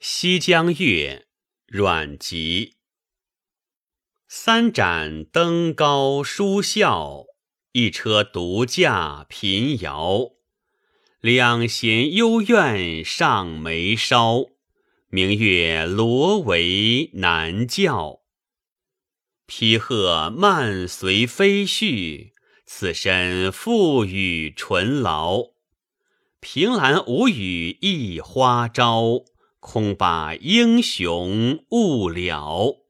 西江月·阮籍。三盏登高书笑，一车独驾频摇。两弦幽怨上眉梢，明月罗帷难教。披鹤漫随飞絮，此身付与醇劳。凭栏无语一花朝，空把英雄误了。